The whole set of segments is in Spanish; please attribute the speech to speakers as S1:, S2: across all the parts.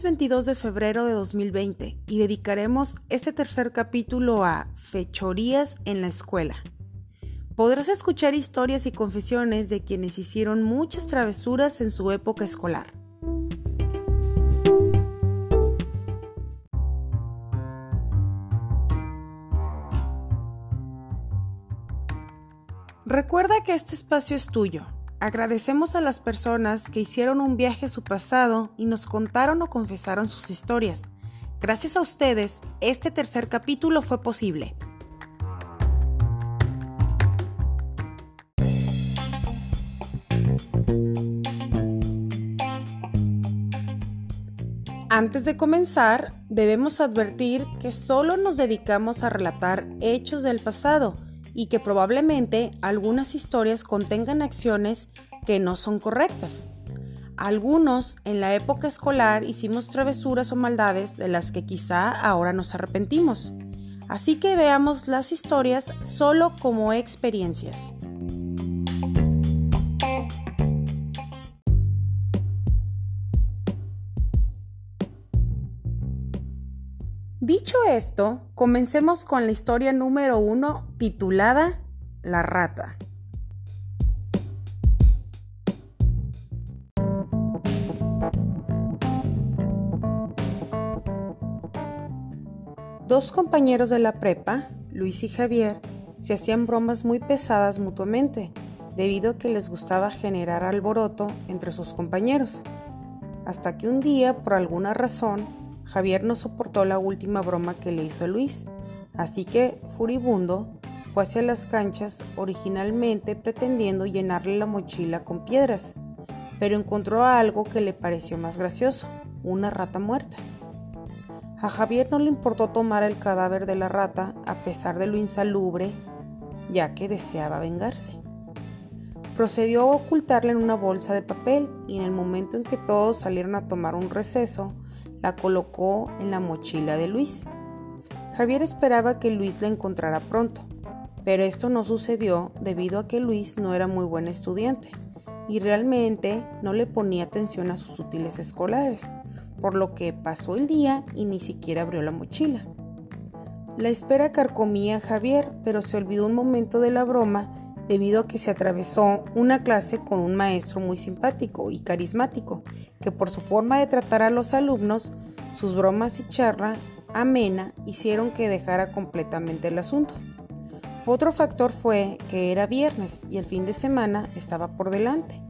S1: Hoy es 22 de febrero de 2020 y dedicaremos este tercer capítulo a Fechorías en la escuela. Podrás escuchar historias y confesiones de quienes hicieron muchas travesuras en su época escolar. Recuerda que este espacio es tuyo Agradecemos a las personas que hicieron un viaje a su pasado y nos contaron o confesaron sus historias. Gracias a ustedes, este tercer capítulo fue posible. Antes de comenzar, debemos advertir que solo nos dedicamos a relatar hechos del pasado, y que probablemente algunas historias contengan acciones que no son correctas. Algunos en la época escolar hicimos travesuras o maldades de las que quizá ahora nos arrepentimos. Así que veamos las historias solo como experiencias. Dicho esto, comencemos con la historia número uno titulada La rata. Dos compañeros de la prepa, Luis y Javier, se hacían bromas muy pesadas mutuamente, debido a que les gustaba generar alboroto entre sus compañeros. Hasta que un día, por alguna razón, Javier no soportó la última broma que le hizo Luis, así que, furibundo, fue hacia las canchas originalmente pretendiendo llenarle la mochila con piedras, pero encontró algo que le pareció más gracioso, una rata muerta. A Javier no le importó tomar el cadáver de la rata a pesar de lo insalubre, ya que deseaba vengarse. Procedió a ocultarla en una bolsa de papel y en el momento en que todos salieron a tomar un receso, la colocó en la mochila de Luis. Javier esperaba que Luis la encontrara pronto, pero esto no sucedió debido a que Luis no era muy buen estudiante y realmente no le ponía atención a sus útiles escolares, por lo que pasó el día y ni siquiera abrió la mochila. La espera carcomía a Javier, pero se olvidó un momento de la broma debido a que se atravesó una clase con un maestro muy simpático y carismático, que por su forma de tratar a los alumnos, sus bromas y charla amena hicieron que dejara completamente el asunto. Otro factor fue que era viernes y el fin de semana estaba por delante,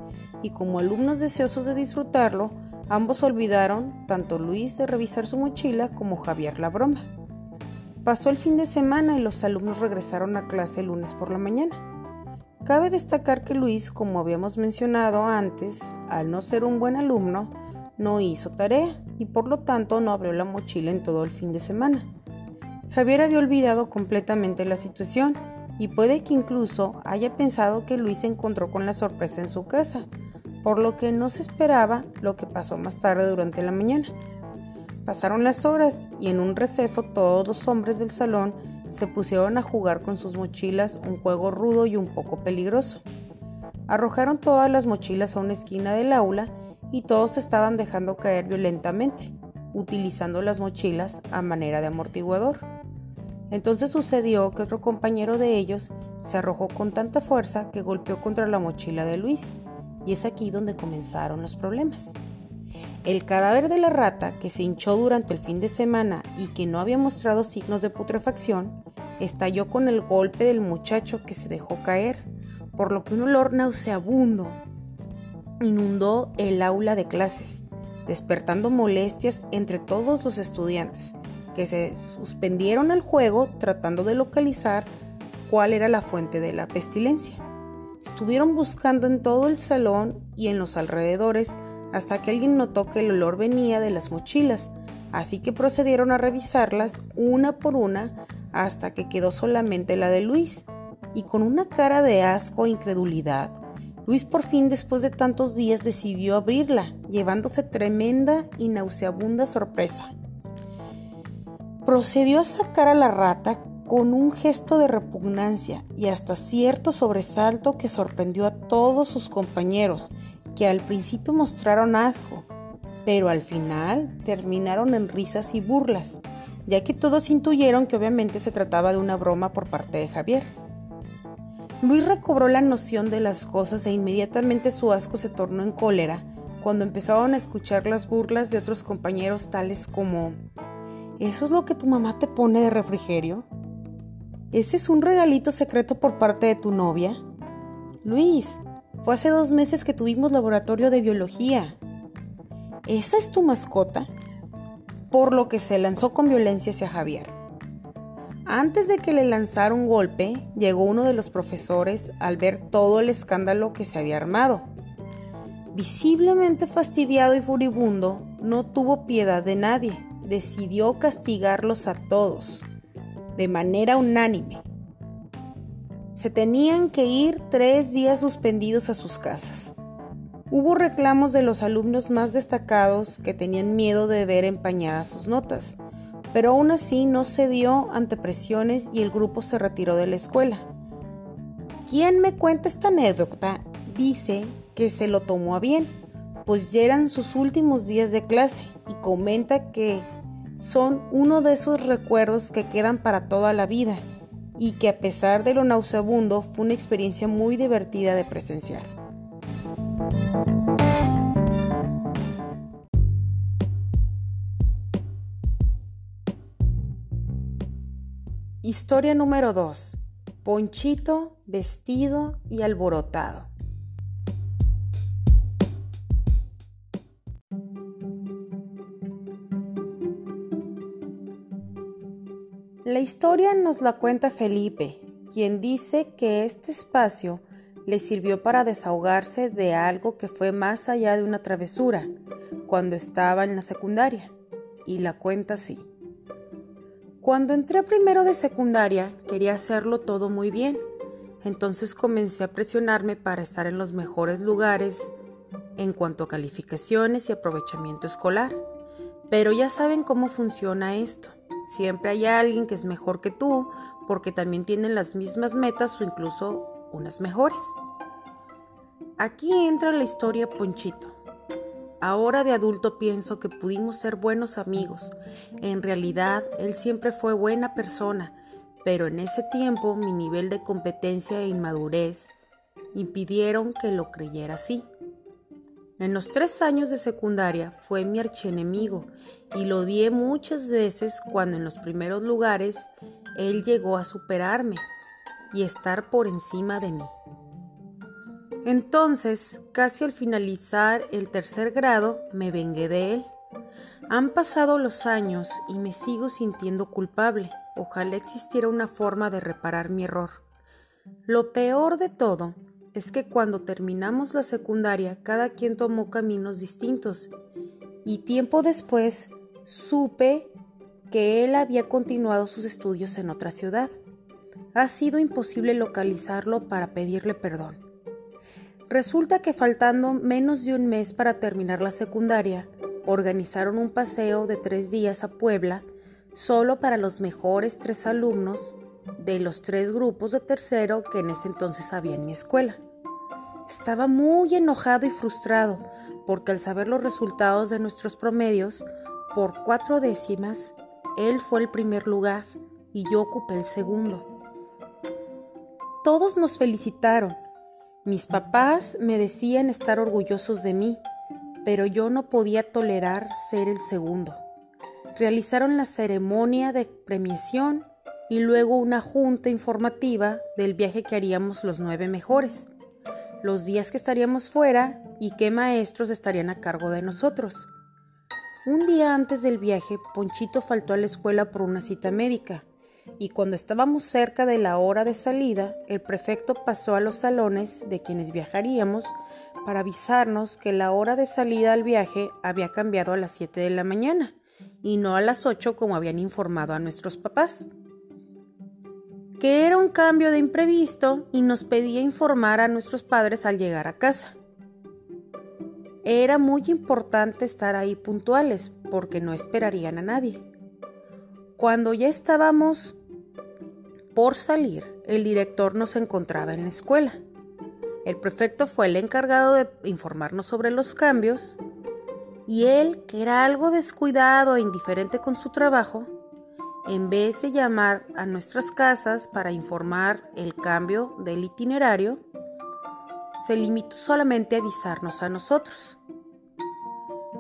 S1: y como alumnos deseosos de disfrutarlo, ambos olvidaron, tanto Luis de revisar su mochila como Javier la broma. Pasó el fin de semana y los alumnos regresaron a clase el lunes por la mañana. Cabe destacar que Luis, como habíamos mencionado antes, al no ser un buen alumno, no hizo tarea y por lo tanto no abrió la mochila en todo el fin de semana. Javier había olvidado completamente la situación y puede que incluso haya pensado que Luis se encontró con la sorpresa en su casa, por lo que no se esperaba lo que pasó más tarde durante la mañana. Pasaron las horas y en un receso todos los hombres del salón se pusieron a jugar con sus mochilas un juego rudo y un poco peligroso. Arrojaron todas las mochilas a una esquina del aula y todos estaban dejando caer violentamente, utilizando las mochilas a manera de amortiguador. Entonces sucedió que otro compañero de ellos se arrojó con tanta fuerza que golpeó contra la mochila de Luis, y es aquí donde comenzaron los problemas. El cadáver de la rata, que se hinchó durante el fin de semana y que no había mostrado signos de putrefacción, estalló con el golpe del muchacho que se dejó caer, por lo que un olor nauseabundo inundó el aula de clases, despertando molestias entre todos los estudiantes, que se suspendieron al juego tratando de localizar cuál era la fuente de la pestilencia. Estuvieron buscando en todo el salón y en los alrededores hasta que alguien notó que el olor venía de las mochilas, así que procedieron a revisarlas una por una hasta que quedó solamente la de Luis, y con una cara de asco e incredulidad, Luis por fin después de tantos días decidió abrirla, llevándose tremenda y nauseabunda sorpresa. Procedió a sacar a la rata con un gesto de repugnancia y hasta cierto sobresalto que sorprendió a todos sus compañeros, que al principio mostraron asco, pero al final terminaron en risas y burlas, ya que todos intuyeron que obviamente se trataba de una broma por parte de Javier. Luis recobró la noción de las cosas e inmediatamente su asco se tornó en cólera cuando empezaron a escuchar las burlas de otros compañeros tales como ¿Eso es lo que tu mamá te pone de refrigerio? ¿Ese es un regalito secreto por parte de tu novia? Luis, fue hace dos meses que tuvimos laboratorio de biología. ¿Esa es tu mascota? Por lo que se lanzó con violencia hacia Javier. Antes de que le lanzara un golpe, llegó uno de los profesores al ver todo el escándalo que se había armado. Visiblemente fastidiado y furibundo, no tuvo piedad de nadie. Decidió castigarlos a todos, de manera unánime. Se tenían que ir tres días suspendidos a sus casas. Hubo reclamos de los alumnos más destacados que tenían miedo de ver empañadas sus notas pero aún así no cedió ante presiones y el grupo se retiró de la escuela. Quien me cuenta esta anécdota dice que se lo tomó a bien, pues ya eran sus últimos días de clase y comenta que son uno de esos recuerdos que quedan para toda la vida y que a pesar de lo nauseabundo fue una experiencia muy divertida de presenciar. Historia número 2. Ponchito, vestido y alborotado. La historia nos la cuenta Felipe, quien dice que este espacio le sirvió para desahogarse de algo que fue más allá de una travesura cuando estaba en la secundaria, y la cuenta así. Cuando entré primero de secundaria quería hacerlo todo muy bien, entonces comencé a presionarme para estar en los mejores lugares en cuanto a calificaciones y aprovechamiento escolar. Pero ya saben cómo funciona esto. Siempre hay alguien que es mejor que tú porque también tienen las mismas metas o incluso unas mejores. Aquí entra la historia Ponchito. Ahora de adulto pienso que pudimos ser buenos amigos. En realidad, él siempre fue buena persona, pero en ese tiempo mi nivel de competencia e inmadurez impidieron que lo creyera así. En los tres años de secundaria fue mi archienemigo y lo odié muchas veces cuando en los primeros lugares él llegó a superarme y estar por encima de mí. Entonces, casi al finalizar el tercer grado, me vengué de él. Han pasado los años y me sigo sintiendo culpable. Ojalá existiera una forma de reparar mi error. Lo peor de todo es que cuando terminamos la secundaria cada quien tomó caminos distintos y tiempo después supe que él había continuado sus estudios en otra ciudad. Ha sido imposible localizarlo para pedirle perdón. Resulta que faltando menos de un mes para terminar la secundaria, organizaron un paseo de tres días a Puebla solo para los mejores tres alumnos de los tres grupos de tercero que en ese entonces había en mi escuela. Estaba muy enojado y frustrado porque al saber los resultados de nuestros promedios, por cuatro décimas, él fue el primer lugar y yo ocupé el segundo. Todos nos felicitaron mis papás me decían estar orgullosos de mí, pero yo no podía tolerar ser el segundo. Realizaron la ceremonia de premiación y luego una junta informativa del viaje que haríamos los nueve mejores, los días que estaríamos fuera y qué maestros estarían a cargo de nosotros. Un día antes del viaje, Ponchito faltó a la escuela por una cita médica y cuando estábamos cerca de la hora de salida, el prefecto pasó a los salones de quienes viajaríamos para avisarnos que la hora de salida al viaje había cambiado a las 7 de la mañana y no a las 8 como habían informado a nuestros papás. que era un cambio de imprevisto y nos pedía informar a nuestros padres al llegar a casa. Era muy importante estar ahí puntuales porque no esperarían a nadie. Cuando ya estábamos por salir, el director nos encontraba en la escuela. El prefecto fue el encargado de informarnos sobre los cambios y él, que era algo descuidado e indiferente con su trabajo, en vez de llamar a nuestras casas para informar el cambio del itinerario, se limitó solamente a avisarnos a nosotros.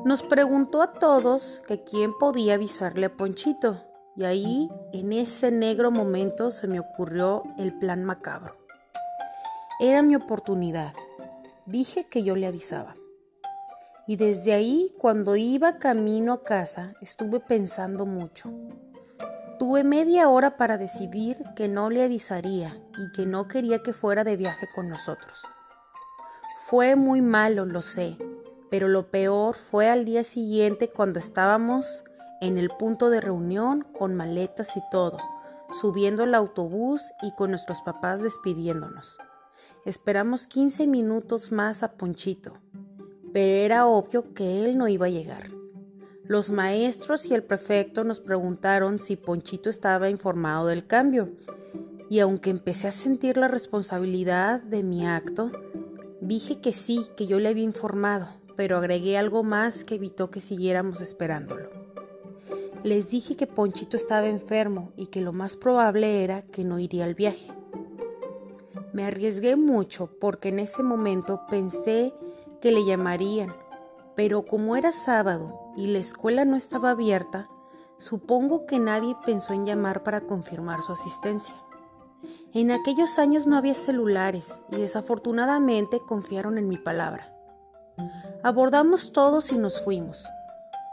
S1: Nos preguntó a todos que quién podía avisarle a Ponchito, y ahí, en ese negro momento, se me ocurrió el plan macabro. Era mi oportunidad. Dije que yo le avisaba. Y desde ahí, cuando iba camino a casa, estuve pensando mucho. Tuve media hora para decidir que no le avisaría y que no quería que fuera de viaje con nosotros. Fue muy malo, lo sé, pero lo peor fue al día siguiente cuando estábamos en el punto de reunión con maletas y todo, subiendo al autobús y con nuestros papás despidiéndonos. Esperamos 15 minutos más a Ponchito, pero era obvio que él no iba a llegar. Los maestros y el prefecto nos preguntaron si Ponchito estaba informado del cambio, y aunque empecé a sentir la responsabilidad de mi acto, dije que sí, que yo le había informado, pero agregué algo más que evitó que siguiéramos esperándolo. Les dije que Ponchito estaba enfermo y que lo más probable era que no iría al viaje. Me arriesgué mucho porque en ese momento pensé que le llamarían, pero como era sábado y la escuela no estaba abierta, supongo que nadie pensó en llamar para confirmar su asistencia. En aquellos años no había celulares y desafortunadamente confiaron en mi palabra. Abordamos todos y nos fuimos.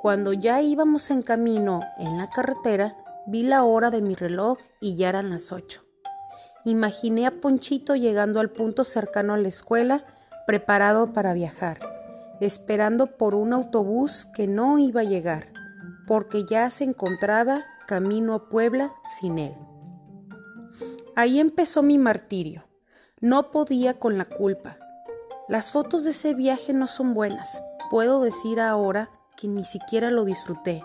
S1: Cuando ya íbamos en camino en la carretera, vi la hora de mi reloj y ya eran las ocho. Imaginé a Ponchito llegando al punto cercano a la escuela, preparado para viajar esperando por un autobús que no iba a llegar, porque ya se encontraba camino a Puebla sin él. Ahí empezó mi martirio. No podía con la culpa. Las fotos de ese viaje no son buenas. Puedo decir ahora que ni siquiera lo disfruté.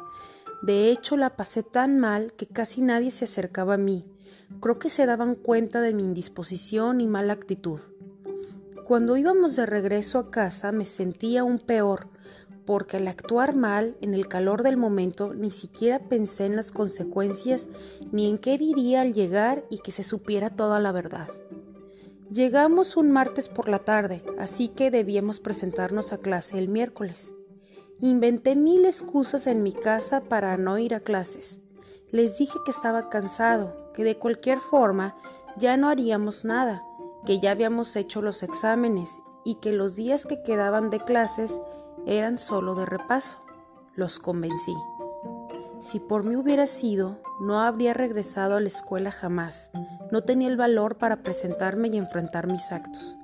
S1: De hecho, la pasé tan mal que casi nadie se acercaba a mí. Creo que se daban cuenta de mi indisposición y mala actitud. Cuando íbamos de regreso a casa me sentía aún peor, porque al actuar mal, en el calor del momento, ni siquiera pensé en las consecuencias ni en qué diría al llegar y que se supiera toda la verdad. Llegamos un martes por la tarde, así que debíamos presentarnos a clase el miércoles. Inventé mil excusas en mi casa para no ir a clases. Les dije que estaba cansado, que de cualquier forma ya no haríamos nada, que ya habíamos hecho los exámenes y que los días que quedaban de clases eran solo de repaso. Los convencí. Si por mí hubiera sido, no habría regresado a la escuela jamás. No tenía el valor para presentarme y enfrentar mis actos.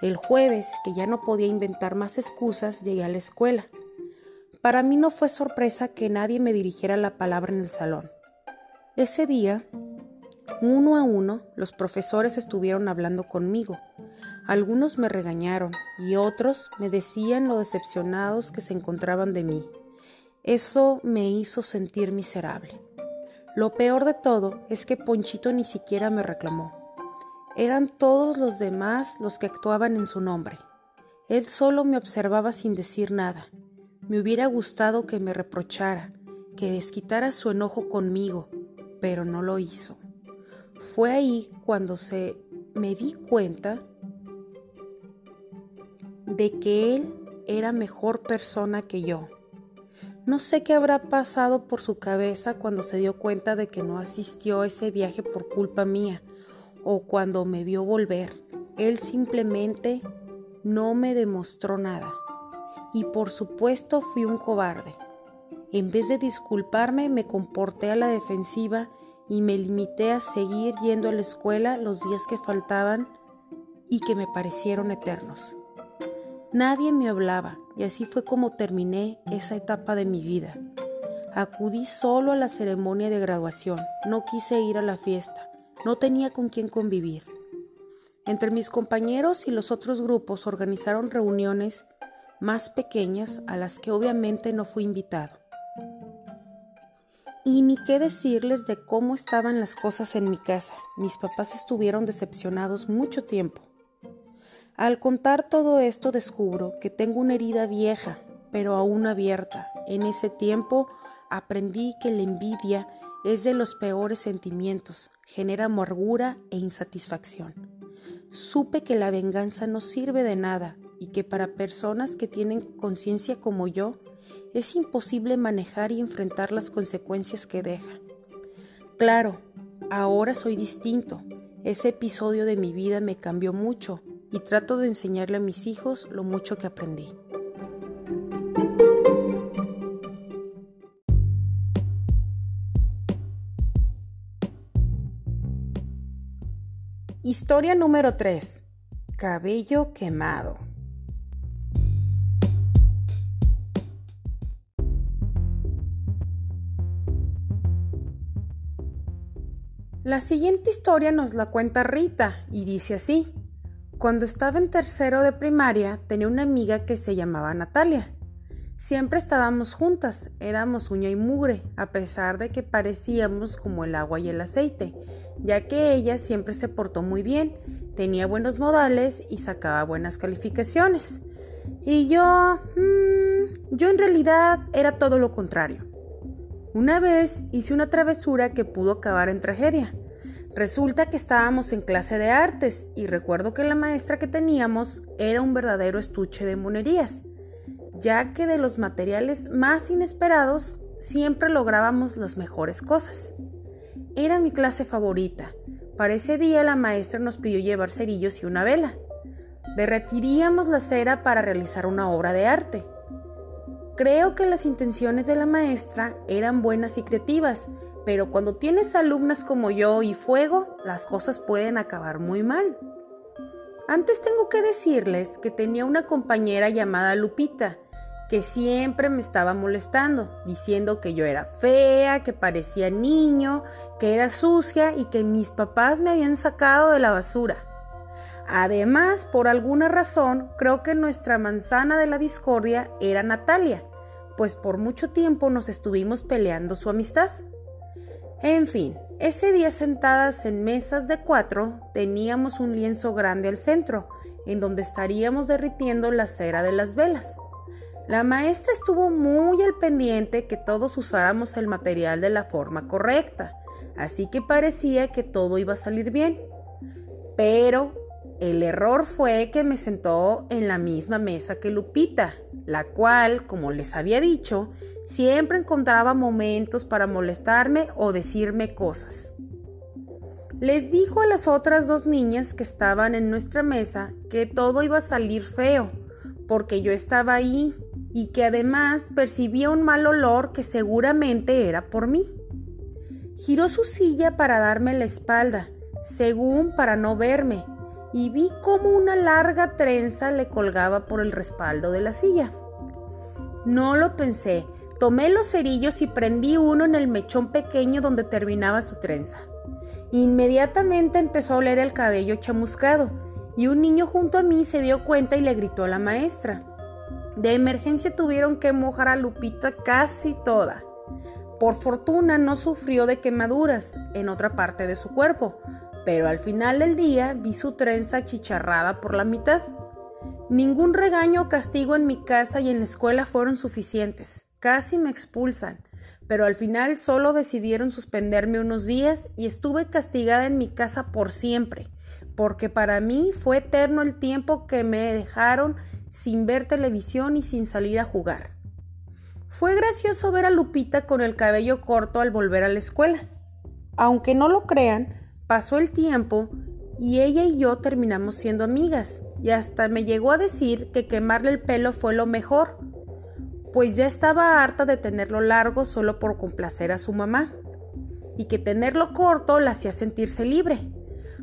S1: El jueves, que ya no podía inventar más excusas, llegué a la escuela. Para mí no fue sorpresa que nadie me dirigiera la palabra en el salón. Ese día uno a uno, los profesores estuvieron hablando conmigo. Algunos me regañaron y otros me decían lo decepcionados que se encontraban de mí. Eso me hizo sentir miserable. Lo peor de todo es que Ponchito ni siquiera me reclamó. Eran todos los demás los que actuaban en su nombre. Él solo me observaba sin decir nada. Me hubiera gustado que me reprochara, que desquitara su enojo conmigo, pero no lo hizo. Fue ahí cuando se me di cuenta de que él era mejor persona que yo. No sé qué habrá pasado por su cabeza cuando se dio cuenta de que no asistió a ese viaje por culpa mía o cuando me vio volver. Él simplemente no me demostró nada. Y por supuesto fui un cobarde. En vez de disculparme me comporté a la defensiva y me limité a seguir yendo a la escuela los días que faltaban y que me parecieron eternos. Nadie me hablaba y así fue como terminé esa etapa de mi vida. Acudí solo a la ceremonia de graduación, no quise ir a la fiesta, no tenía con quién convivir. Entre mis compañeros y los otros grupos organizaron reuniones más pequeñas a las que obviamente no fui invitado. Y ni qué decirles de cómo estaban las cosas en mi casa. Mis papás estuvieron decepcionados mucho tiempo. Al contar todo esto descubro que tengo una herida vieja, pero aún abierta. En ese tiempo aprendí que la envidia es de los peores sentimientos, genera amargura e insatisfacción. Supe que la venganza no sirve de nada y que para personas que tienen conciencia como yo, es imposible manejar y enfrentar las consecuencias que deja. Claro, ahora soy distinto. Ese episodio de mi vida me cambió mucho y trato de enseñarle a mis hijos lo mucho que aprendí. Historia número 3. Cabello quemado. La siguiente historia nos la cuenta Rita y dice así. Cuando estaba en tercero de primaria tenía una amiga que se llamaba Natalia. Siempre estábamos juntas, éramos uña y mugre, a pesar de que parecíamos como el agua y el aceite, ya que ella siempre se portó muy bien, tenía buenos modales y sacaba buenas calificaciones. Y yo... Mmm, yo en realidad era todo lo contrario. Una vez hice una travesura que pudo acabar en tragedia. Resulta que estábamos en clase de artes y recuerdo que la maestra que teníamos era un verdadero estuche de monerías, ya que de los materiales más inesperados siempre lográbamos las mejores cosas. Era mi clase favorita. Para ese día la maestra nos pidió llevar cerillos y una vela. Derretiríamos la cera para realizar una obra de arte. Creo que las intenciones de la maestra eran buenas y creativas, pero cuando tienes alumnas como yo y fuego, las cosas pueden acabar muy mal. Antes tengo que decirles que tenía una compañera llamada Lupita, que siempre me estaba molestando, diciendo que yo era fea, que parecía niño, que era sucia y que mis papás me habían sacado de la basura. Además, por alguna razón, creo que nuestra manzana de la discordia era Natalia, pues por mucho tiempo nos estuvimos peleando su amistad. En fin, ese día sentadas en mesas de cuatro, teníamos un lienzo grande al centro, en donde estaríamos derritiendo la cera de las velas. La maestra estuvo muy al pendiente que todos usáramos el material de la forma correcta, así que parecía que todo iba a salir bien. Pero el error fue que me sentó en la misma mesa que Lupita, la cual, como les había dicho, siempre encontraba momentos para molestarme o decirme cosas. Les dijo a las otras dos niñas que estaban en nuestra mesa que todo iba a salir feo, porque yo estaba ahí y que además percibía un mal olor que seguramente era por mí. Giró su silla para darme la espalda, según para no verme, y vi cómo una larga trenza le colgaba por el respaldo de la silla. No lo pensé, tomé los cerillos y prendí uno en el mechón pequeño donde terminaba su trenza. Inmediatamente empezó a oler el cabello chamuscado y un niño junto a mí se dio cuenta y le gritó a la maestra. De emergencia tuvieron que mojar a Lupita casi toda. Por fortuna no sufrió de quemaduras en otra parte de su cuerpo, pero al final del día vi su trenza chicharrada por la mitad. Ningún regaño o castigo en mi casa y en la escuela fueron suficientes. Casi me expulsan, pero al final solo decidieron suspenderme unos días y estuve castigada en mi casa por siempre, porque para mí fue eterno el tiempo que me dejaron sin ver televisión y sin salir a jugar. Fue gracioso ver a Lupita con el cabello corto al volver a la escuela. Aunque no lo crean, Pasó el tiempo y ella y yo terminamos siendo amigas y hasta me llegó a decir que quemarle el pelo fue lo mejor, pues ya estaba harta de tenerlo largo solo por complacer a su mamá y que tenerlo corto la hacía sentirse libre.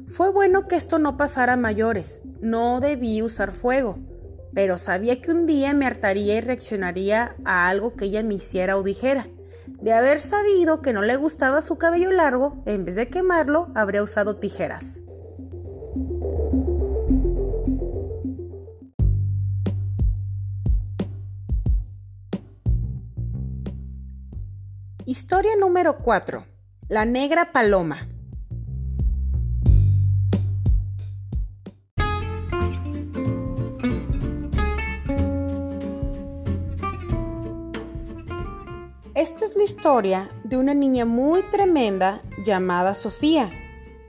S1: Fue bueno que esto no pasara a mayores, no debí usar fuego, pero sabía que un día me hartaría y reaccionaría a algo que ella me hiciera o dijera, De haber sabido que no le gustaba su cabello largo, en vez de quemarlo, habría usado tijeras. Historia número 4. La negra paloma. Esta es la historia de una niña muy tremenda llamada Sofía,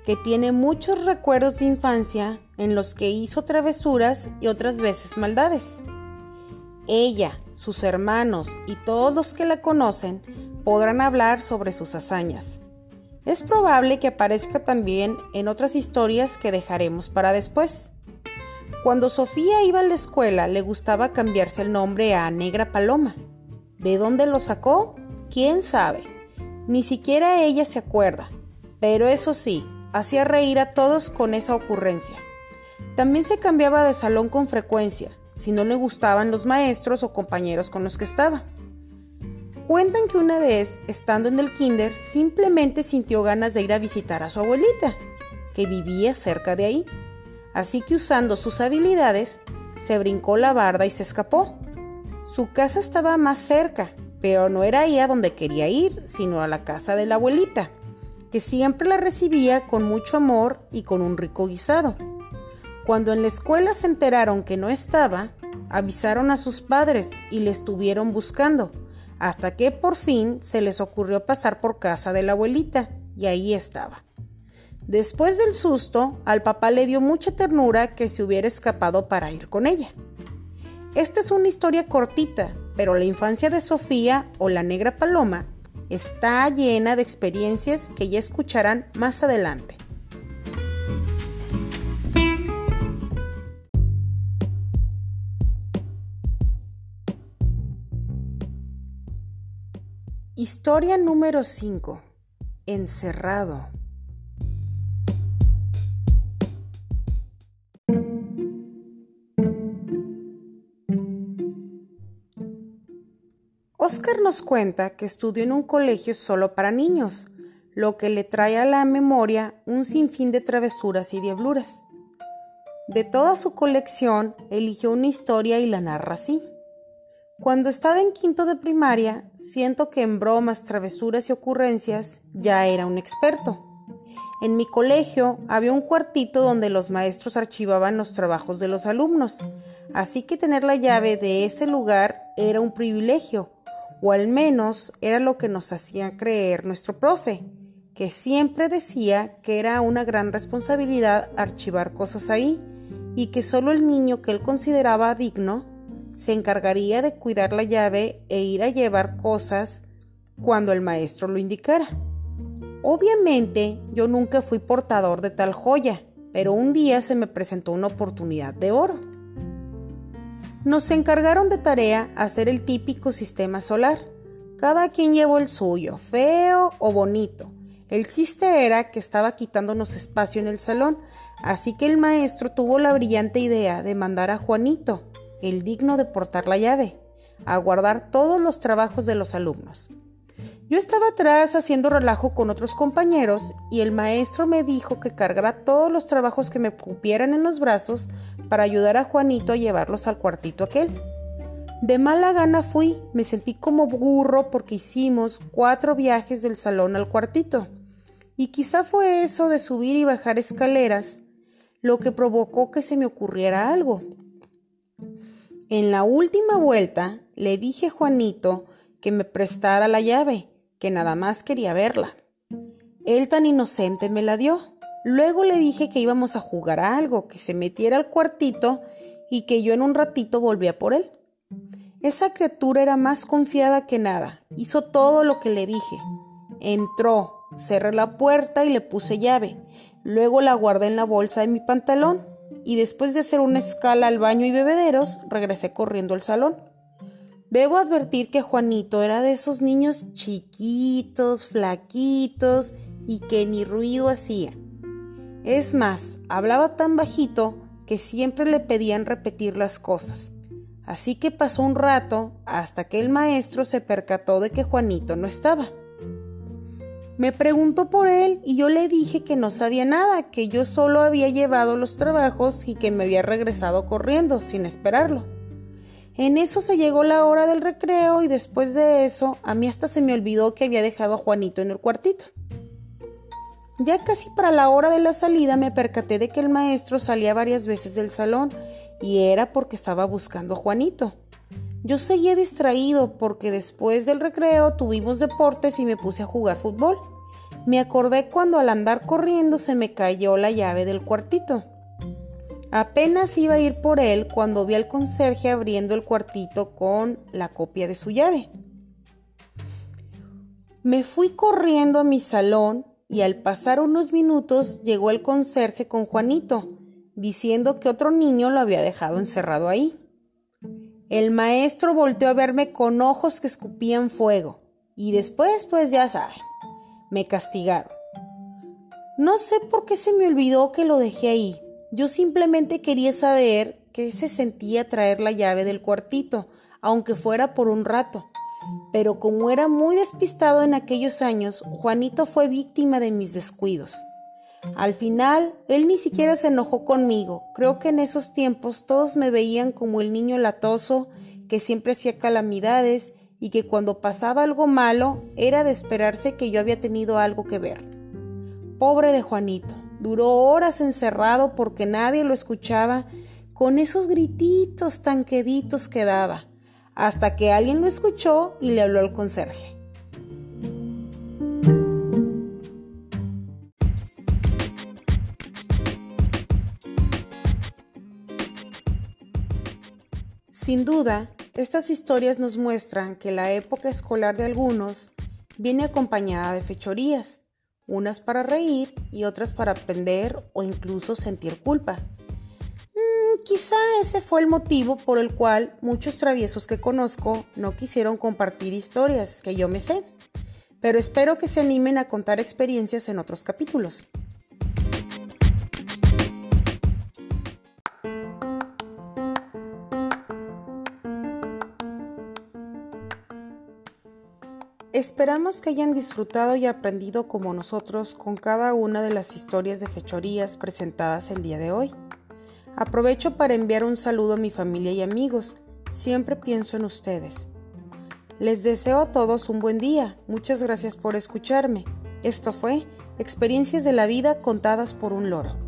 S1: que tiene muchos recuerdos de infancia en los que hizo travesuras y otras veces maldades. Ella, sus hermanos y todos los que la conocen podrán hablar sobre sus hazañas. Es probable que aparezca también en otras historias que dejaremos para después. Cuando Sofía iba a la escuela le gustaba cambiarse el nombre a Negra Paloma ¿De dónde lo sacó? ¿Quién sabe? Ni siquiera ella se acuerda. Pero eso sí, hacía reír a todos con esa ocurrencia. También se cambiaba de salón con frecuencia, si no le gustaban los maestros o compañeros con los que estaba. Cuentan que una vez, estando en el kinder, simplemente sintió ganas de ir a visitar a su abuelita, que vivía cerca de ahí. Así que usando sus habilidades, se brincó la barda y se escapó. Su casa estaba más cerca, pero no era ahí a donde quería ir, sino a la casa de la abuelita, que siempre la recibía con mucho amor y con un rico guisado. Cuando en la escuela se enteraron que no estaba, avisaron a sus padres y le estuvieron buscando, hasta que por fin se les ocurrió pasar por casa de la abuelita, y ahí estaba. Después del susto, al papá le dio mucha ternura que se hubiera escapado para ir con ella. Esta es una historia cortita, pero la infancia de Sofía o la negra paloma está llena de experiencias que ya escucharán más adelante. Historia número 5. Encerrado. Oscar nos cuenta que estudió en un colegio solo para niños, lo que le trae a la memoria un sinfín de travesuras y diabluras. De toda su colección, eligió una historia y la narra así. Cuando estaba en quinto de primaria, siento que en bromas, travesuras y ocurrencias ya era un experto. En mi colegio había un cuartito donde los maestros archivaban los trabajos de los alumnos, así que tener la llave de ese lugar era un privilegio, o al menos era lo que nos hacía creer nuestro profe, que siempre decía que era una gran responsabilidad archivar cosas ahí y que solo el niño que él consideraba digno se encargaría de cuidar la llave e ir a llevar cosas cuando el maestro lo indicara. Obviamente yo nunca fui portador de tal joya, pero un día se me presentó una oportunidad de oro nos encargaron de tarea hacer el típico sistema solar. Cada quien llevó el suyo, feo o bonito. El chiste era que estaba quitándonos espacio en el salón, así que el maestro tuvo la brillante idea de mandar a Juanito, el digno de portar la llave, a guardar todos los trabajos de los alumnos. Yo estaba atrás haciendo relajo con otros compañeros y el maestro me dijo que cargara todos los trabajos que me cupieran en los brazos para ayudar a Juanito a llevarlos al cuartito aquel. De mala gana fui, me sentí como burro porque hicimos cuatro viajes del salón al cuartito. Y quizá fue eso de subir y bajar escaleras lo que provocó que se me ocurriera algo. En la última vuelta le dije a Juanito que me prestara la llave que nada más quería verla. Él tan inocente me la dio. Luego le dije que íbamos a jugar a algo, que se metiera al cuartito y que yo en un ratito volvía por él. Esa criatura era más confiada que nada. Hizo todo lo que le dije. Entró, cerré la puerta y le puse llave. Luego la guardé en la bolsa de mi pantalón y después de hacer una escala al baño y bebederos, regresé corriendo al salón. Debo advertir que Juanito era de esos niños chiquitos, flaquitos y que ni ruido hacía. Es más, hablaba tan bajito que siempre le pedían repetir las cosas. Así que pasó un rato hasta que el maestro se percató de que Juanito no estaba. Me preguntó por él y yo le dije que no sabía nada, que yo solo había llevado los trabajos y que me había regresado corriendo sin esperarlo. En eso se llegó la hora del recreo y después de eso a mí hasta se me olvidó que había dejado a Juanito en el cuartito. Ya casi para la hora de la salida me percaté de que el maestro salía varias veces del salón y era porque estaba buscando a Juanito. Yo seguía distraído porque después del recreo tuvimos deportes y me puse a jugar fútbol. Me acordé cuando al andar corriendo se me cayó la llave del cuartito. Apenas iba a ir por él cuando vi al conserje abriendo el cuartito con la copia de su llave. Me fui corriendo a mi salón y al pasar unos minutos llegó el conserje con Juanito, diciendo que otro niño lo había dejado encerrado ahí. El maestro volteó a verme con ojos que escupían fuego. Y después, pues ya saben, me castigaron. No sé por qué se me olvidó que lo dejé ahí. Yo simplemente quería saber qué se sentía traer la llave del cuartito, aunque fuera por un rato. Pero como era muy despistado en aquellos años, Juanito fue víctima de mis descuidos. Al final, él ni siquiera se enojó conmigo. Creo que en esos tiempos todos me veían como el niño latoso que siempre hacía calamidades y que cuando pasaba algo malo era de esperarse que yo había tenido algo que ver. Pobre de Juanito, duró horas encerrado porque nadie lo escuchaba con esos grititos tan queditos que daba, hasta que alguien lo escuchó y le habló al conserje. Sin duda, estas historias nos muestran que la época escolar de algunos viene acompañada de fechorías, unas para reír y otras para aprender o incluso sentir culpa. Mm, quizá ese fue el motivo por el cual muchos traviesos que conozco no quisieron compartir historias que yo me sé, pero espero que se animen a contar experiencias en otros capítulos. Esperamos que hayan disfrutado y aprendido como nosotros con cada una de las historias de fechorías presentadas el día de hoy. Aprovecho para enviar un saludo a mi familia y amigos. Siempre pienso en ustedes. Les deseo a todos un buen día. Muchas gracias por escucharme. Esto fue Experiencias de la vida contadas por un loro.